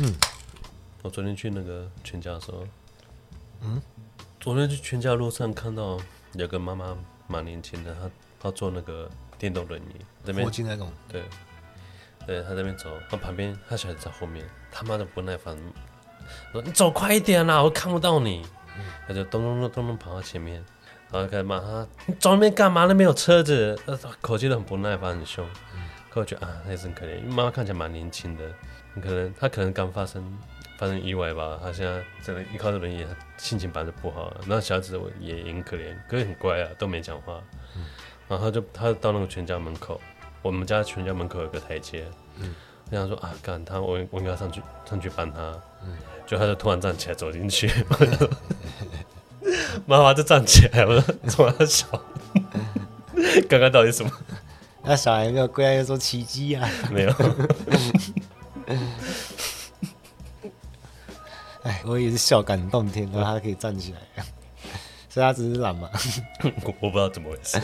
嗯，我昨天去那个全家的时候，嗯，昨天去全家路上看到有个妈妈蛮年轻的，她她坐那个电动轮椅，这边。那种，对，对，她在那边走，她旁边她小孩子在后面，他妈的不耐烦，说你走快一点啦，我看不到你，他、嗯、就咚咚咚咚咚跑到前面，然后开始骂他，你走那边干嘛？那边有车子，口气都很不耐烦，很凶。可我觉得啊，那也是很可怜，因为妈妈看起来蛮年轻的，你可能她可能刚发生发生意外吧，她现在真的依靠着轮椅，心情本来就不好。那小孩子也也很可怜，可是很乖啊，都没讲话。嗯、然后他就他就到那个全家门口，我们家全家门口有个台阶，嗯，我想说啊，干他，我我应该上去上去帮他，嗯，就他就突然站起来走进去，妈妈就站起来了，冲他笑，刚刚到底什么？那小孩没有跪下又说奇迹啊？没有。哎，我也是笑感动天，然后他可以站起来，所以他只是懒嘛。我我不知道怎么回事。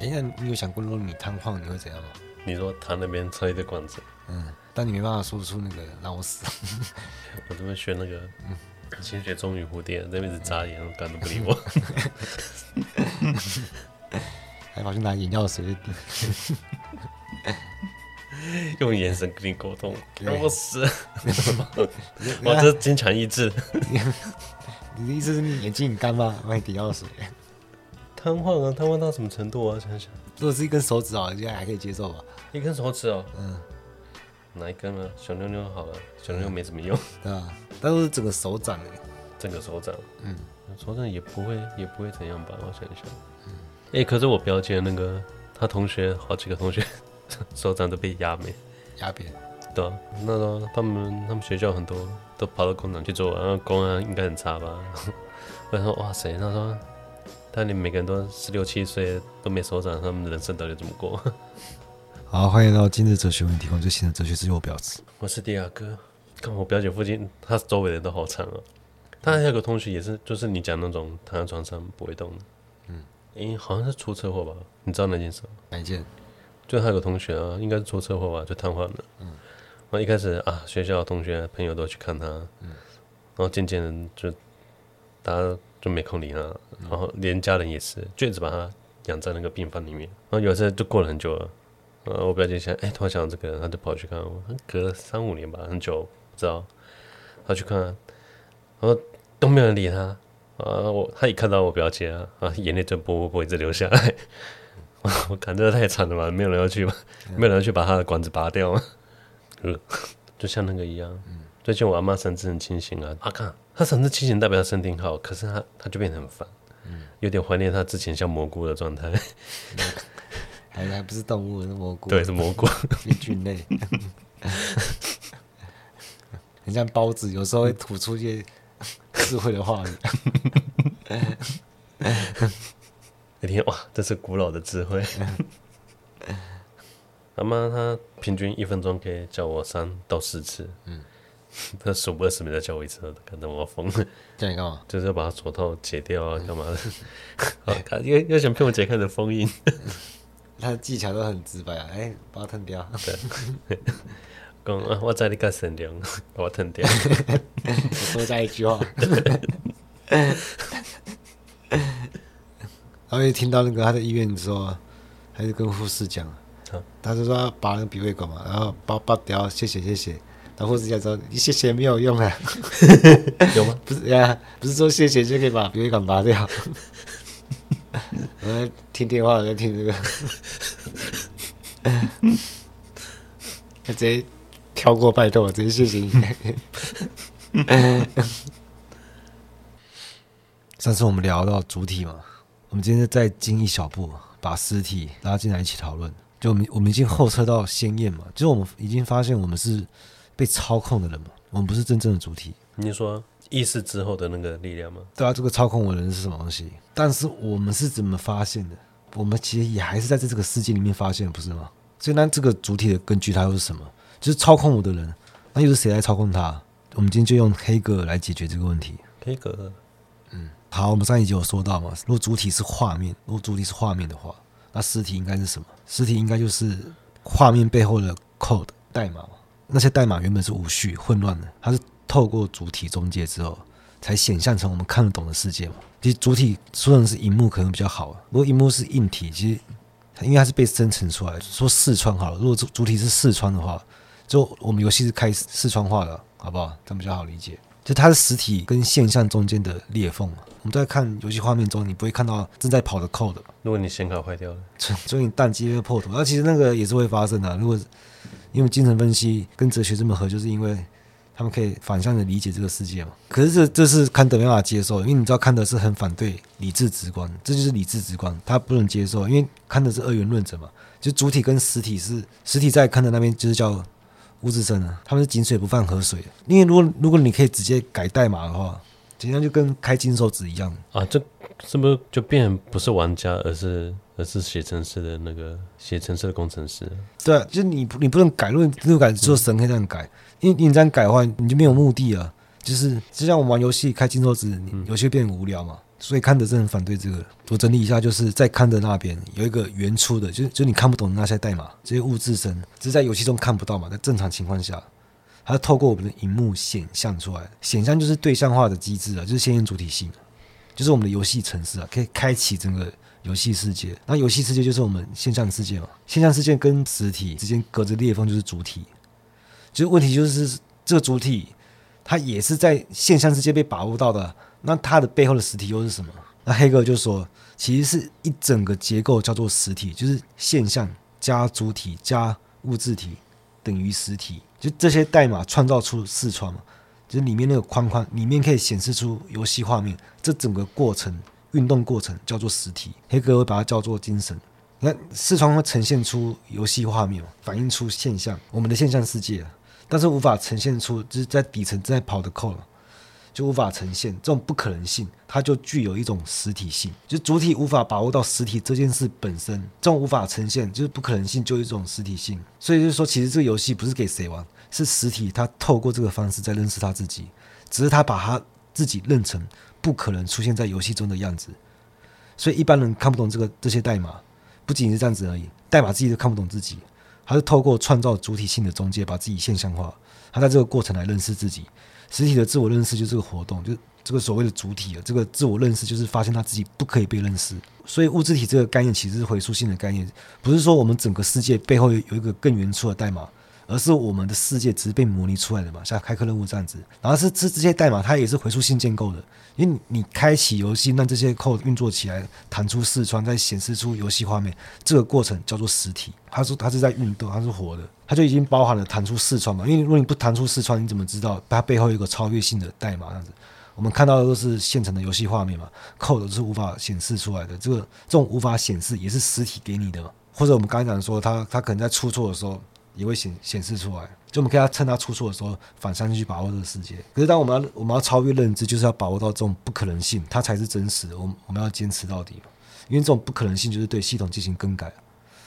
哎，那你有想过，如果你瘫痪，你会怎样吗？你说他那边插一个管子，嗯，但你没办法说出那个让我死。我这边学那个，嗯，先学中语蝴蝶，那边是眨眼，干都不理我。还跑去拿眼药水，用眼神跟你沟通，我死！我 这坚强意志。你的意思是你眼睛很干吗？帮你滴药水。瘫痪啊，瘫痪到什么程度啊？想想，如果是一根手指啊，应该还可以接受吧？一根手指哦，嗯，哪一根呢？小妞妞好了，小妞妞没什么用，对吧？但是整个手掌，整个手掌，嗯，手掌也不会，也不会怎样吧？我想一想。哎、欸，可是我表姐那个，她同学好几个同学手掌都被压没，压扁。对啊，那时候他们他们学校很多都跑到工厂去做，然后工安应该很差吧？我说哇塞，他说，但你每个人都十六七岁都没手掌，他们的人生到底怎么过？好，欢迎到今日哲学为你提供最新的哲学知识我表示，我是迪亚哥。看我表姐附近，她周围的人都好惨啊。她还有个同学也是，就是你讲那种躺在床上不会动的。哎、欸，好像是出车祸吧？你知道那件事吗？哪一件？就他有个同学啊，应该是出车祸吧，就瘫痪了。嗯。然后一开始啊，学校同学朋友都去看他。嗯。然后渐渐的就，大家就没空理他。嗯、然后连家人也是，就一直把他养在那个病房里面。然后有时候就过了很久了。呃，我表姐想，哎、欸，突然想到这个人，他就跑去看我。隔了三五年吧，很久不知道。他去看，然后都没有人理他。啊，我他一看到我表姐啊，啊，眼泪就啵啵啵一直流下来。我感觉这太惨了吧，没有人要去吗？没有人要去把他的管子拔掉吗？嗯，就像那个一样。最近我阿妈神志很清醒啊，啊看她神志清醒代表她身体好，可是她她就变得很烦，有点怀念她之前像蘑菇的状态。还还不是动物，是蘑菇。对，是蘑菇，菌类。很像包子，有时候会吐出一些。智慧的话语，那天哇，这是古老的智慧。阿妈她平均一分钟可以叫我三到四次，嗯，她数不二十秒再叫我一次，可能我要疯了。叫你干嘛？就是要把手套解掉啊，干嘛的？好，又又想骗我解开的封印。他的技巧都很直白啊，哎、欸，把它吞掉。对。讲啊，我知你较善良，把 我吞掉。多加一句话。然后一听到那个他在医院的时候，还是跟护士讲，他就说他拔那个鼻胃管嘛，然后拔拔掉，谢谢谢谢。然后护士讲说，你谢谢没有用啊。有吗？不是呀，不是说谢谢就可以把鼻胃管拔掉。我在听电话，我在听这个。他直接。跳过拜托，这件事情。上次我们聊到主体嘛，我们今天再进一小步，把尸体拉进来一起讨论。就我们我们已经后撤到鲜艳嘛，就是我们已经发现我们是被操控的人嘛，我们不是真正的主体。你说意识之后的那个力量吗？对啊，这个操控我的人是什么东西？但是我们是怎么发现的？我们其实也还是在这这个世界里面发现，不是吗？所以那这个主体的根据它又是什么？就是操控我的人，那又是谁来操控他？我们今天就用黑格来解决这个问题。黑格，嗯，好，我们上一集有说到嘛，如果主体是画面，如果主体是画面的话，那实体应该是什么？实体应该就是画面背后的 code 代码嘛。那些代码原本是无序混乱的，它是透过主体中介之后，才显现成我们看得懂的世界嘛。其实主体说成是荧幕可能比较好，如果荧幕是硬体，其实因为它是被生成出来，说视窗好了。如果主主体是视窗的话，就我们游戏是开四川话的，好不好？这样比较好理解。就它是实体跟现象中间的裂缝。我们在看游戏画面中，你不会看到正在跑的 code。如果你显卡坏掉了，所以你宕机会破图。那其实那个也是会发生的。如果因为精神分析跟哲学这么合，就是因为他们可以反向的理解这个世界嘛。可是这这是康德没办法接受，因为你知道康德是很反对理智直观，这就是理智直观，他不能接受，因为康德是二元论者嘛。就主体跟实体是实体在康德那边就是叫。物质生啊，他们是井水不犯河水。因为如果如果你可以直接改代码的话，简单就跟开金手指一样啊。这是不是就变不是玩家，而是而是写程式的那个写程式的工程师？对啊，就是你你不能改，如果你改，只有神可以这样改。嗯、因为你这样改的话，你就没有目的啊。就是就像我们玩游戏开金手指，你游戏变无聊嘛。所以康德是很反对这个。我整理一下，就是在康德那边有一个原初的，就就你看不懂的那些代码，这些物质身，只是在游戏中看不到嘛。在正常情况下，它透过我们的荧幕显像出来。显像就是对象化的机制啊，就是先验主体性，就是我们的游戏程式啊，可以开启整个游戏世界。那游戏世界就是我们现象世界嘛。现象世界跟实体之间隔着裂缝就是主体。就是问题就是这个主体，它也是在现象世界被把握到的。那它的背后的实体又是什么？那黑格尔就说，其实是一整个结构叫做实体，就是现象加主体加物质体等于实体。就这些代码创造出视窗嘛，就是里面那个框框里面可以显示出游戏画面，这整个过程运动过程叫做实体。黑格尔会把它叫做精神。你看视窗会呈现出游戏画面，反映出现象，我们的现象世界，但是无法呈现出就是在底层正在跑的 code。就无法呈现这种不可能性，它就具有一种实体性，就主体无法把握到实体这件事本身，这种无法呈现就是不可能性，就一种实体性。所以就是说，其实这个游戏不是给谁玩，是实体，它透过这个方式在认识他自己，只是他把他自己认成不可能出现在游戏中的样子。所以一般人看不懂这个这些代码，不仅是这样子而已，代码自己都看不懂自己，他是透过创造主体性的中介，把自己现象化，他在这个过程来认识自己。实体的自我认识就是这个活动，就这个所谓的主体啊，这个自我认识就是发现他自己不可以被认识。所以物质体这个概念其实是回溯性的概念，不是说我们整个世界背后有有一个更原初的代码，而是我们的世界只是被模拟出来的嘛，像开课任务这样子。然后是这这些代码它也是回溯性建构的，因为你开启游戏让这些 code 运作起来，弹出视窗再显示出游戏画面，这个过程叫做实体。它是它是在运动，它是活的。它就已经包含了弹出视窗嘛，因为如果你不弹出视窗，你怎么知道它背后有一个超越性的代码？这样子，我们看到的都是现成的游戏画面嘛，code 是无法显示出来的。这个这种无法显示也是实体给你的，或者我们刚才讲说，它它可能在出错的时候也会显显示出来，就我们可以要趁它出错的时候反向去把握这个世界。可是当我们要我们要超越认知，就是要把握到这种不可能性，它才是真实的。我们我们要坚持到底，因为这种不可能性就是对系统进行更改。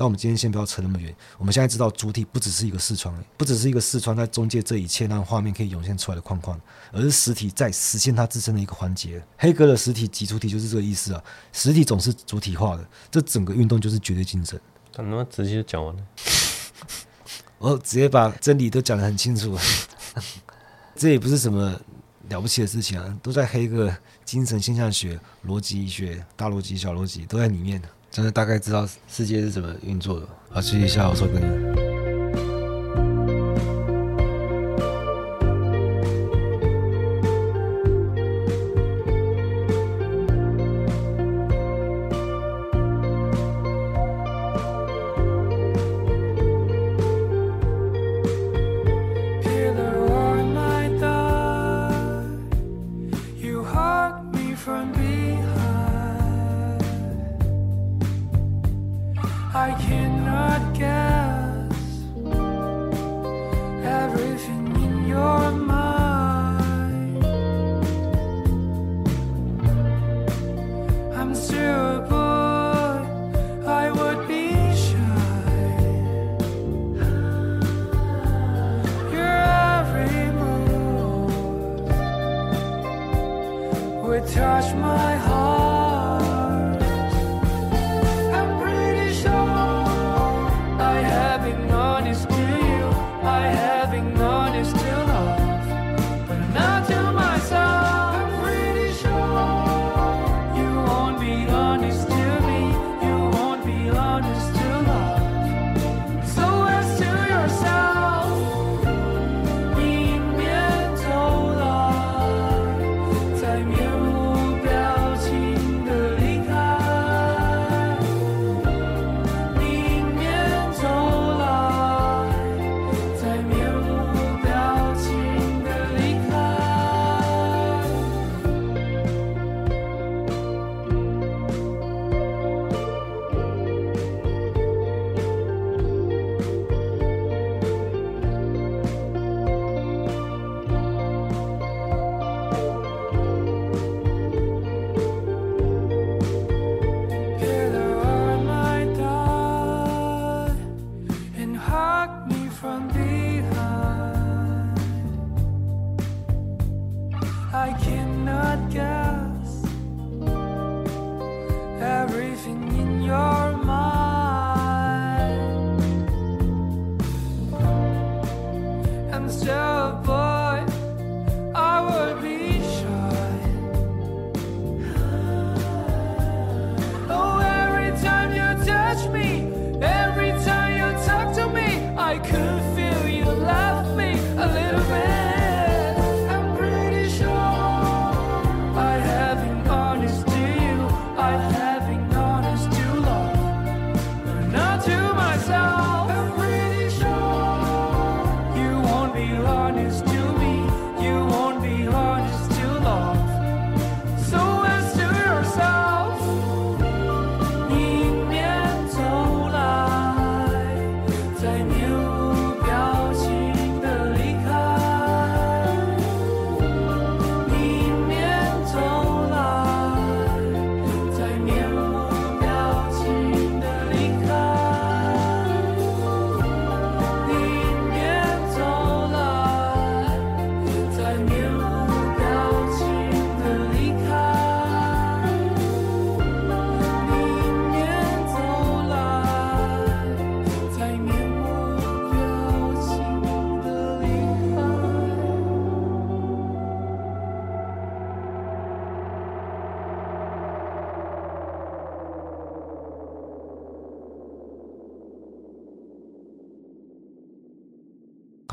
但我们今天先不要扯那么远。我们现在知道主体不只是一个视窗，不只是一个视窗在中介这一切让画面可以涌现出来的框框，而是实体在实现它自身的一个环节。黑格的实体即主体就是这个意思啊。实体总是主体化的，这整个运动就是绝对精神。他那么直接讲完了，我直接把真理都讲得很清楚。这也不是什么了不起的事情啊，都在黑个精神现象学、逻辑学、大逻辑、小逻辑都在里面的。真的大概知道世界是怎么运作的。好，继续一下我说 I can't.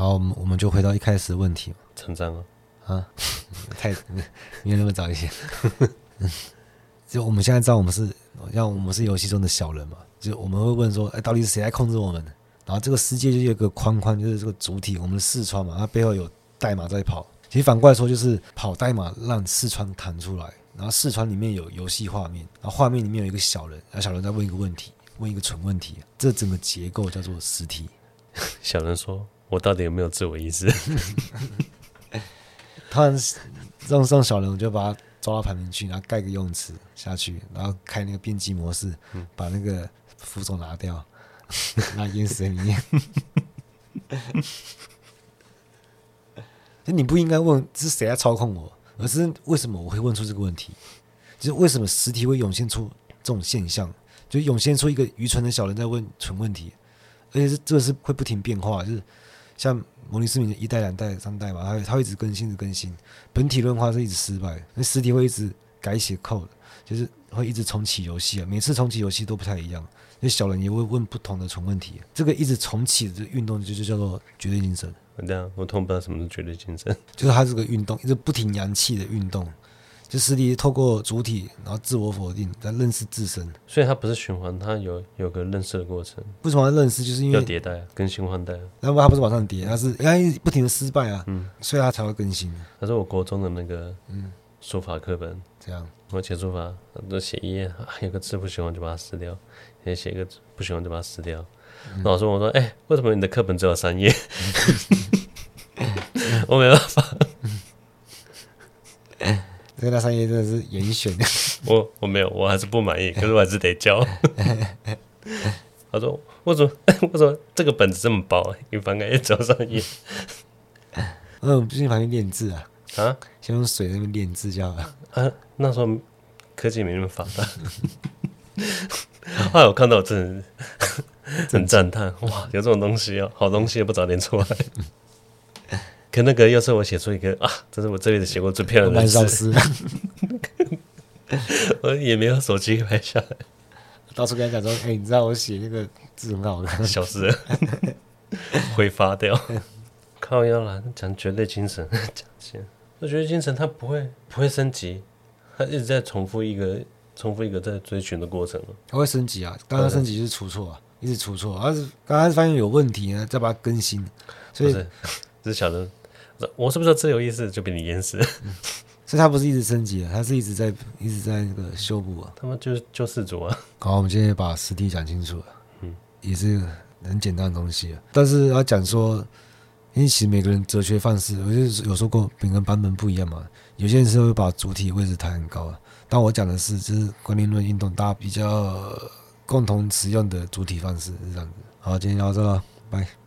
好，我们我们就回到一开始的问题嘛。成长了啊，太没有那么早一些。就我们现在知道，我们是像我们是游戏中的小人嘛。就我们会问说，哎，到底是谁在控制我们？然后这个世界就有一个框框，就是这个主体，我们的视窗嘛，它背后有代码在跑。其实反过来说，就是跑代码让四川弹出来，然后四川里面有游戏画面，然后画面里面有一个小人，然后小人在问一个问题，问一个蠢问题。这整个结构叫做实体。小人说。我到底有没有自我意识？突然这种这种小人，我就把他抓到旁边去，然后盖个游泳池下去，然后开那个编辑模式，把那个扶手拿掉，那淹死在里面。那你不应该问是谁在操控我，而是为什么我会问出这个问题？就是为什么实体会涌现出这种现象？就涌现出一个愚蠢的小人在问蠢问题，而且是这是会不停变化，就是。像模拟市民一代、两代、三代嘛，它会它会一直更新、一直更新。本体论化是一直失败，那实体会一直改写 code，就是会一直重启游戏啊。每次重启游戏都不太一样，那小人也会问不同的重问题。这个一直重启的运动就就叫做绝对精神。这样，我通不知道什么是绝对精神，就是它这个运动一直不停扬气的运动。就实体透过主体，然后自我否定，来认识自身，所以它不是循环，它有有个认识的过程。为什么要认识？就是因为要迭代，更新换代。然后它不是往上叠，它是因为不停的失败啊，嗯，所以它才会更新。他说我国中的那个嗯书法课本这样，我写书法都写一页，有个字不喜欢就把它撕掉，也写一个字不喜欢就把它撕掉。老师问我说：“哎，为什么你的课本只有三页？” 我没办法。这个那三页真的是严选，我我没有，我还是不满意，可是我还是得交。他说：“为什么？为什么这个本子这么薄？你翻开只有三页。”嗯，最近反正练字啊，啊，先用水那边练字就好了。啊，那时候科技没那么发达。后来我看到我，真的很赞叹，哇，有这种东西哦，好东西也不早点出来。可那个要是我写出一个啊，这是我这辈子写过最漂亮的字，我也没有手机拍下来，到处跟他讲说，哎、欸，你知道我写那个字很好看，小事 挥发掉，靠腰啦，讲绝对精神，讲先，我觉得精神它不会不会升级，它一直在重复一个重复一个在追寻的过程，它会升级啊，刚刚升级就是出错啊，一直出错，而是刚刚发现有问题呢，再把它更新，所以是 这是我是不是自由意识就被你淹死？所以他不是一直升级啊，他是一直在一直在那个修补啊。他们就是救世主啊。好，我们今天把实体讲清楚了，嗯，也是很简单的东西啊。但是要讲说，因为其实每个人哲学范式，我就有说过，每个人版本不一样嘛。有些人是会把主体位置抬很高啊，但我讲的是，就是观念论运动大家比较共同使用的主体方式是这样子。好，今天聊到这了，拜。